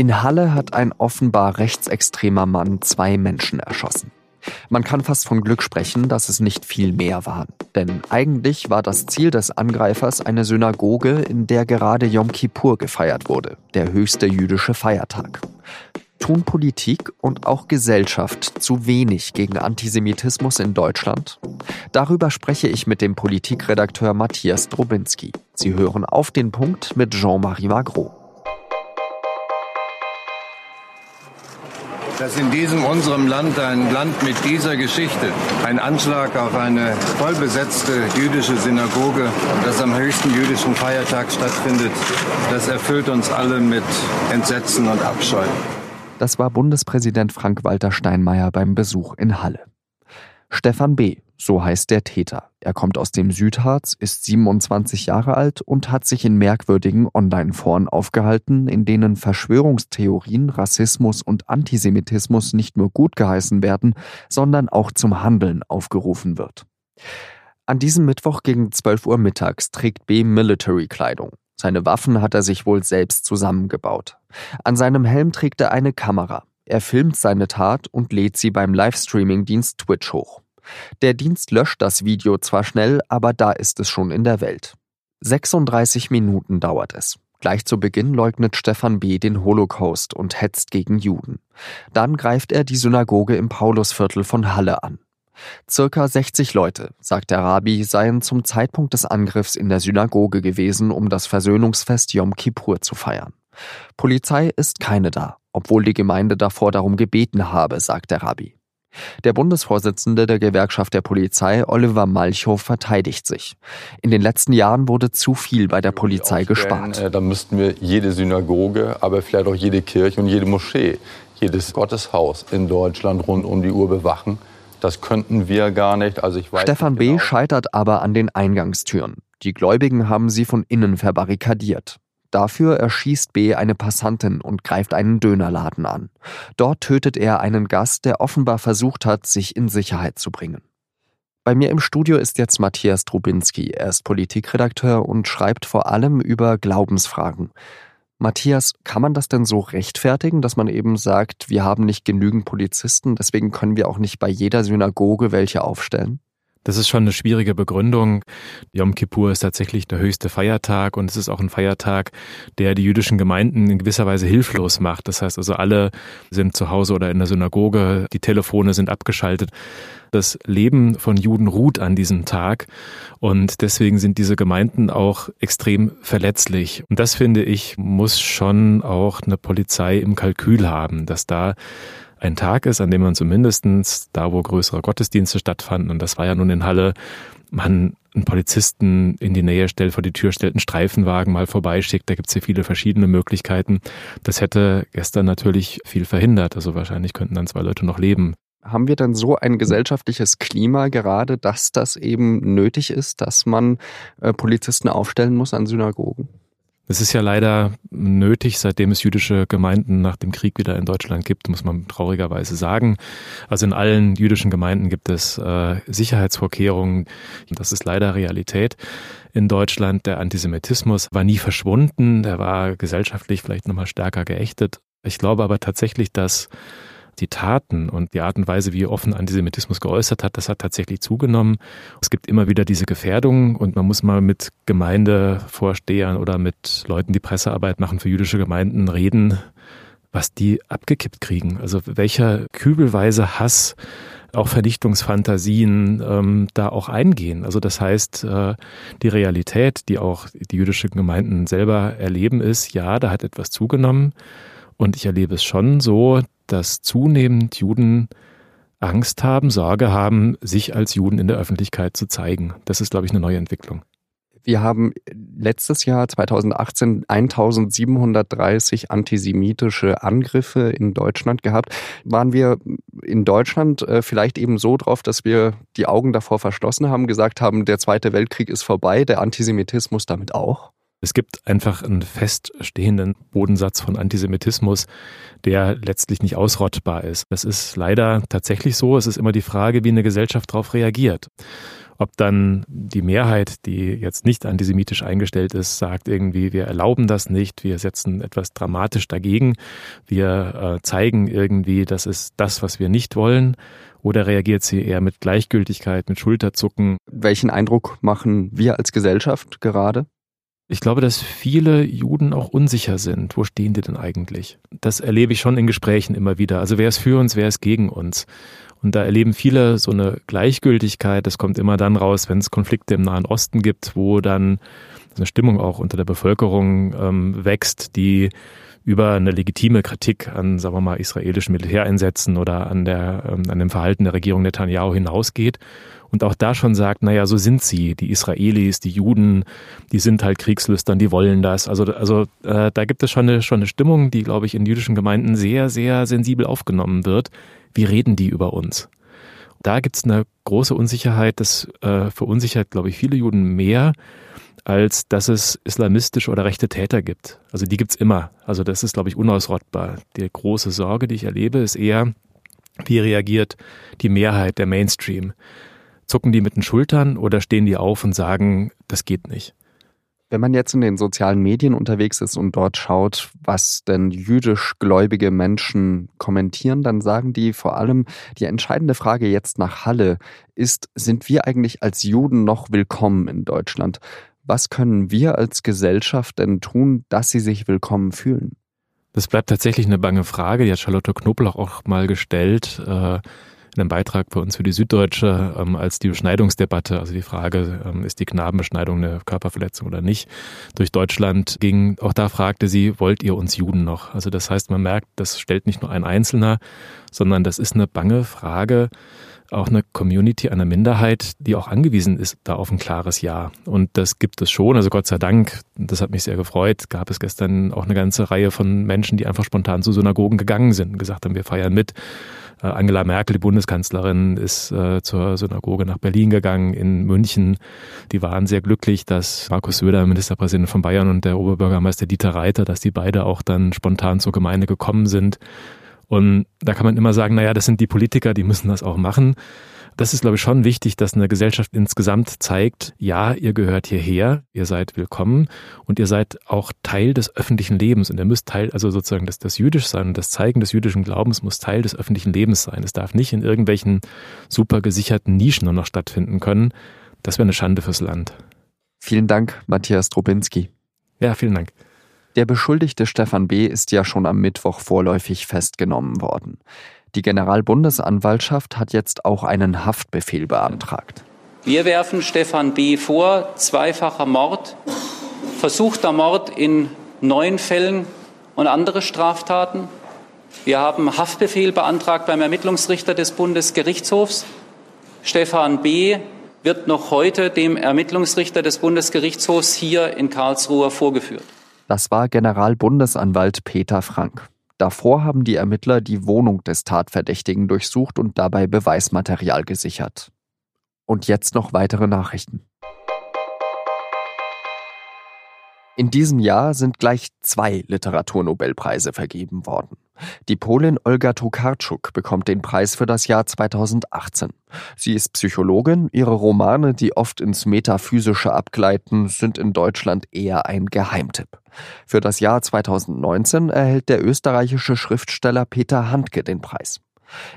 In Halle hat ein offenbar rechtsextremer Mann zwei Menschen erschossen. Man kann fast von Glück sprechen, dass es nicht viel mehr waren. Denn eigentlich war das Ziel des Angreifers eine Synagoge, in der gerade Yom Kippur gefeiert wurde, der höchste jüdische Feiertag. Tun Politik und auch Gesellschaft zu wenig gegen Antisemitismus in Deutschland? Darüber spreche ich mit dem Politikredakteur Matthias Drobinski. Sie hören auf den Punkt mit Jean-Marie Magro. Dass in diesem unserem Land, ein Land mit dieser Geschichte, ein Anschlag auf eine vollbesetzte jüdische Synagoge, das am höchsten jüdischen Feiertag stattfindet, das erfüllt uns alle mit Entsetzen und Abscheu. Das war Bundespräsident Frank-Walter Steinmeier beim Besuch in Halle. Stefan B., so heißt der Täter. Er kommt aus dem Südharz, ist 27 Jahre alt und hat sich in merkwürdigen Online-Foren aufgehalten, in denen Verschwörungstheorien, Rassismus und Antisemitismus nicht nur gut geheißen werden, sondern auch zum Handeln aufgerufen wird. An diesem Mittwoch gegen 12 Uhr mittags trägt B Military-Kleidung. Seine Waffen hat er sich wohl selbst zusammengebaut. An seinem Helm trägt er eine Kamera. Er filmt seine Tat und lädt sie beim Livestreaming-Dienst Twitch hoch. Der Dienst löscht das Video zwar schnell, aber da ist es schon in der Welt. 36 Minuten dauert es. Gleich zu Beginn leugnet Stefan B. den Holocaust und hetzt gegen Juden. Dann greift er die Synagoge im Paulusviertel von Halle an. Circa 60 Leute, sagt der Rabbi, seien zum Zeitpunkt des Angriffs in der Synagoge gewesen, um das Versöhnungsfest Yom Kippur zu feiern. Polizei ist keine da, obwohl die Gemeinde davor darum gebeten habe, sagt der Rabbi. Der Bundesvorsitzende der Gewerkschaft der Polizei, Oliver Malchow, verteidigt sich. In den letzten Jahren wurde zu viel bei der Polizei gespart. Äh, da müssten wir jede Synagoge, aber vielleicht auch jede Kirche und jede Moschee, jedes Gotteshaus in Deutschland rund um die Uhr bewachen. Das könnten wir gar nicht. Also ich weiß Stefan B. Genau. scheitert aber an den Eingangstüren. Die Gläubigen haben sie von innen verbarrikadiert. Dafür erschießt B eine Passantin und greift einen Dönerladen an. Dort tötet er einen Gast, der offenbar versucht hat, sich in Sicherheit zu bringen. Bei mir im Studio ist jetzt Matthias Trubinski. Er ist Politikredakteur und schreibt vor allem über Glaubensfragen. Matthias, kann man das denn so rechtfertigen, dass man eben sagt, wir haben nicht genügend Polizisten, deswegen können wir auch nicht bei jeder Synagoge welche aufstellen? Das ist schon eine schwierige Begründung. Yom Kippur ist tatsächlich der höchste Feiertag und es ist auch ein Feiertag, der die jüdischen Gemeinden in gewisser Weise hilflos macht. Das heißt also, alle sind zu Hause oder in der Synagoge, die Telefone sind abgeschaltet. Das Leben von Juden ruht an diesem Tag und deswegen sind diese Gemeinden auch extrem verletzlich. Und das finde ich, muss schon auch eine Polizei im Kalkül haben, dass da ein Tag ist, an dem man zumindestens da, wo größere Gottesdienste stattfanden, und das war ja nun in Halle, man einen Polizisten in die Nähe stellt, vor die Tür stellt, einen Streifenwagen mal vorbeischickt. Da gibt es ja viele verschiedene Möglichkeiten. Das hätte gestern natürlich viel verhindert. Also wahrscheinlich könnten dann zwei Leute noch leben. Haben wir dann so ein gesellschaftliches Klima gerade, dass das eben nötig ist, dass man äh, Polizisten aufstellen muss an Synagogen? Es ist ja leider nötig, seitdem es jüdische Gemeinden nach dem Krieg wieder in Deutschland gibt, muss man traurigerweise sagen. Also in allen jüdischen Gemeinden gibt es äh, Sicherheitsvorkehrungen. Das ist leider Realität in Deutschland. Der Antisemitismus war nie verschwunden. Der war gesellschaftlich vielleicht nochmal stärker geächtet. Ich glaube aber tatsächlich, dass die Taten und die Art und Weise, wie offen Antisemitismus geäußert hat, das hat tatsächlich zugenommen. Es gibt immer wieder diese Gefährdungen und man muss mal mit Gemeindevorstehern oder mit Leuten, die Pressearbeit machen für jüdische Gemeinden, reden, was die abgekippt kriegen. Also welcher kübelweise Hass auch Vernichtungsfantasien ähm, da auch eingehen. Also das heißt, äh, die Realität, die auch die jüdischen Gemeinden selber erleben, ist, ja, da hat etwas zugenommen. Und ich erlebe es schon so, dass zunehmend Juden Angst haben, Sorge haben, sich als Juden in der Öffentlichkeit zu zeigen. Das ist, glaube ich, eine neue Entwicklung. Wir haben letztes Jahr 2018 1730 antisemitische Angriffe in Deutschland gehabt. Waren wir in Deutschland äh, vielleicht eben so drauf, dass wir die Augen davor verschlossen haben, gesagt haben, der Zweite Weltkrieg ist vorbei, der Antisemitismus damit auch? Es gibt einfach einen feststehenden Bodensatz von Antisemitismus, der letztlich nicht ausrottbar ist. Das ist leider tatsächlich so. Es ist immer die Frage, wie eine Gesellschaft darauf reagiert. Ob dann die Mehrheit, die jetzt nicht antisemitisch eingestellt ist, sagt irgendwie, wir erlauben das nicht, wir setzen etwas dramatisch dagegen, wir äh, zeigen irgendwie, das ist das, was wir nicht wollen, oder reagiert sie eher mit Gleichgültigkeit, mit Schulterzucken? Welchen Eindruck machen wir als Gesellschaft gerade? Ich glaube, dass viele Juden auch unsicher sind. Wo stehen die denn eigentlich? Das erlebe ich schon in Gesprächen immer wieder. Also wer ist für uns, wer ist gegen uns? Und da erleben viele so eine Gleichgültigkeit. Das kommt immer dann raus, wenn es Konflikte im Nahen Osten gibt, wo dann eine Stimmung auch unter der Bevölkerung ähm, wächst, die über eine legitime Kritik an, sagen wir mal, israelischen Militäreinsätzen oder an, der, ähm, an dem Verhalten der Regierung Netanyahu hinausgeht. Und auch da schon sagt, naja, so sind sie, die Israelis, die Juden, die sind halt kriegslüstern, die wollen das. Also, also äh, da gibt es schon eine, schon eine Stimmung, die, glaube ich, in jüdischen Gemeinden sehr, sehr sensibel aufgenommen wird wie reden die über uns? Da gibt es eine große Unsicherheit, das äh, verunsichert, glaube ich, viele Juden mehr, als dass es islamistische oder rechte Täter gibt. Also die gibt's immer. Also das ist, glaube ich, unausrottbar. Die große Sorge, die ich erlebe, ist eher, wie reagiert die Mehrheit, der Mainstream? Zucken die mit den Schultern oder stehen die auf und sagen, das geht nicht? Wenn man jetzt in den sozialen Medien unterwegs ist und dort schaut, was denn jüdisch gläubige Menschen kommentieren, dann sagen die vor allem, die entscheidende Frage jetzt nach Halle ist, sind wir eigentlich als Juden noch willkommen in Deutschland? Was können wir als Gesellschaft denn tun, dass sie sich willkommen fühlen? Das bleibt tatsächlich eine bange Frage, die hat Charlotte Knoblauch auch mal gestellt. Äh in einem Beitrag bei uns für die Süddeutsche, ähm, als die Beschneidungsdebatte, also die Frage, ähm, ist die Knabenbeschneidung eine Körperverletzung oder nicht, durch Deutschland ging. Auch da fragte sie, wollt ihr uns Juden noch? Also das heißt, man merkt, das stellt nicht nur ein Einzelner, sondern das ist eine bange Frage, auch eine Community, eine Minderheit, die auch angewiesen ist da auf ein klares Ja. Und das gibt es schon. Also Gott sei Dank, das hat mich sehr gefreut, gab es gestern auch eine ganze Reihe von Menschen, die einfach spontan zu Synagogen gegangen sind und gesagt haben, wir feiern mit. Äh, Angela Merkel, die Bundeskanzlerin, ist äh, zur Synagoge nach Berlin gegangen, in München. Die waren sehr glücklich, dass Markus Söder, Ministerpräsident von Bayern, und der Oberbürgermeister Dieter Reiter, dass die beide auch dann spontan zur Gemeinde gekommen sind. Und da kann man immer sagen, naja, das sind die Politiker, die müssen das auch machen das ist, glaube ich, schon wichtig, dass eine Gesellschaft insgesamt zeigt, ja, ihr gehört hierher, ihr seid willkommen und ihr seid auch Teil des öffentlichen Lebens und ihr müsst Teil, also sozusagen das, das Jüdisch sein und das Zeigen des jüdischen Glaubens muss Teil des öffentlichen Lebens sein. Es darf nicht in irgendwelchen super gesicherten Nischen nur noch stattfinden können. Das wäre eine Schande fürs Land. Vielen Dank, Matthias Drobinski. Ja, vielen Dank. Der Beschuldigte Stefan B. ist ja schon am Mittwoch vorläufig festgenommen worden. Die Generalbundesanwaltschaft hat jetzt auch einen Haftbefehl beantragt. Wir werfen Stefan B. vor, zweifacher Mord, versuchter Mord in neun Fällen und andere Straftaten. Wir haben Haftbefehl beantragt beim Ermittlungsrichter des Bundesgerichtshofs. Stefan B. wird noch heute dem Ermittlungsrichter des Bundesgerichtshofs hier in Karlsruhe vorgeführt. Das war Generalbundesanwalt Peter Frank. Davor haben die Ermittler die Wohnung des Tatverdächtigen durchsucht und dabei Beweismaterial gesichert. Und jetzt noch weitere Nachrichten. In diesem Jahr sind gleich zwei Literaturnobelpreise vergeben worden. Die Polin Olga Tokarczuk bekommt den Preis für das Jahr 2018. Sie ist Psychologin, ihre Romane, die oft ins Metaphysische abgleiten, sind in Deutschland eher ein Geheimtipp. Für das Jahr 2019 erhält der österreichische Schriftsteller Peter Handke den Preis.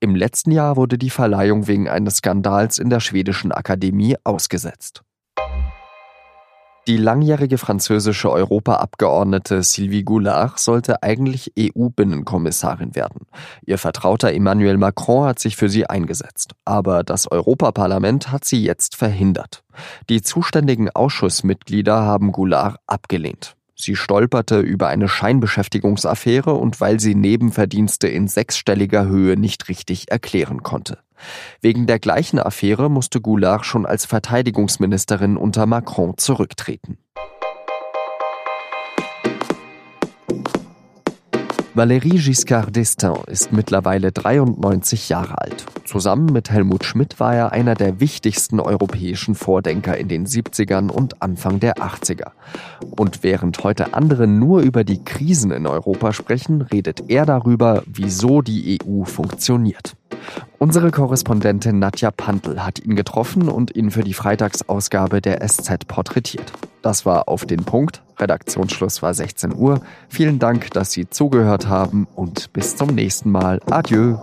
Im letzten Jahr wurde die Verleihung wegen eines Skandals in der schwedischen Akademie ausgesetzt. Die langjährige französische Europaabgeordnete Sylvie Goulard sollte eigentlich EU-Binnenkommissarin werden. Ihr Vertrauter Emmanuel Macron hat sich für sie eingesetzt. Aber das Europaparlament hat sie jetzt verhindert. Die zuständigen Ausschussmitglieder haben Goulard abgelehnt. Sie stolperte über eine Scheinbeschäftigungsaffäre und weil sie Nebenverdienste in sechsstelliger Höhe nicht richtig erklären konnte. Wegen der gleichen Affäre musste Goulard schon als Verteidigungsministerin unter Macron zurücktreten. Valérie Giscard d'Estaing ist mittlerweile 93 Jahre alt. Zusammen mit Helmut Schmidt war er einer der wichtigsten europäischen Vordenker in den 70ern und Anfang der 80er. Und während heute andere nur über die Krisen in Europa sprechen, redet er darüber, wieso die EU funktioniert. Unsere Korrespondentin Nadja Pantl hat ihn getroffen und ihn für die Freitagsausgabe der SZ porträtiert. Das war auf den Punkt. Redaktionsschluss war 16 Uhr. Vielen Dank, dass Sie zugehört haben und bis zum nächsten Mal. Adieu.